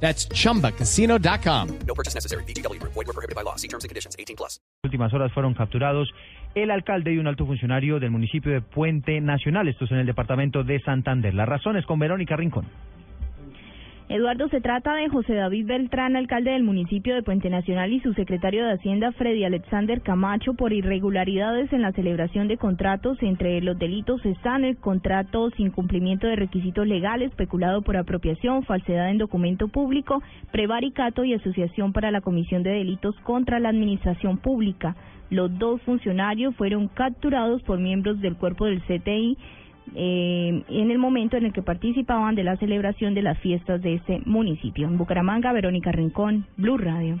That's chumbacasino.com. No purchase necessary. BGW. Void were prohibited by law. See terms and conditions. 18 plus. últimas horas fueron capturados el alcalde y un alto funcionario del municipio de Puente Nacional, esto es en el departamento de Santander. Las razones con Verónica Rincón. Eduardo, se trata de José David Beltrán, alcalde del municipio de Puente Nacional, y su secretario de Hacienda, Freddy Alexander Camacho, por irregularidades en la celebración de contratos. Entre los delitos están el contrato sin cumplimiento de requisitos legales, peculado por apropiación, falsedad en documento público, prevaricato y asociación para la comisión de delitos contra la administración pública. Los dos funcionarios fueron capturados por miembros del cuerpo del CTI eh, en el momento en el que participaban de la celebración de las fiestas de este municipio. En Bucaramanga, Verónica Rincón, Blue Radio.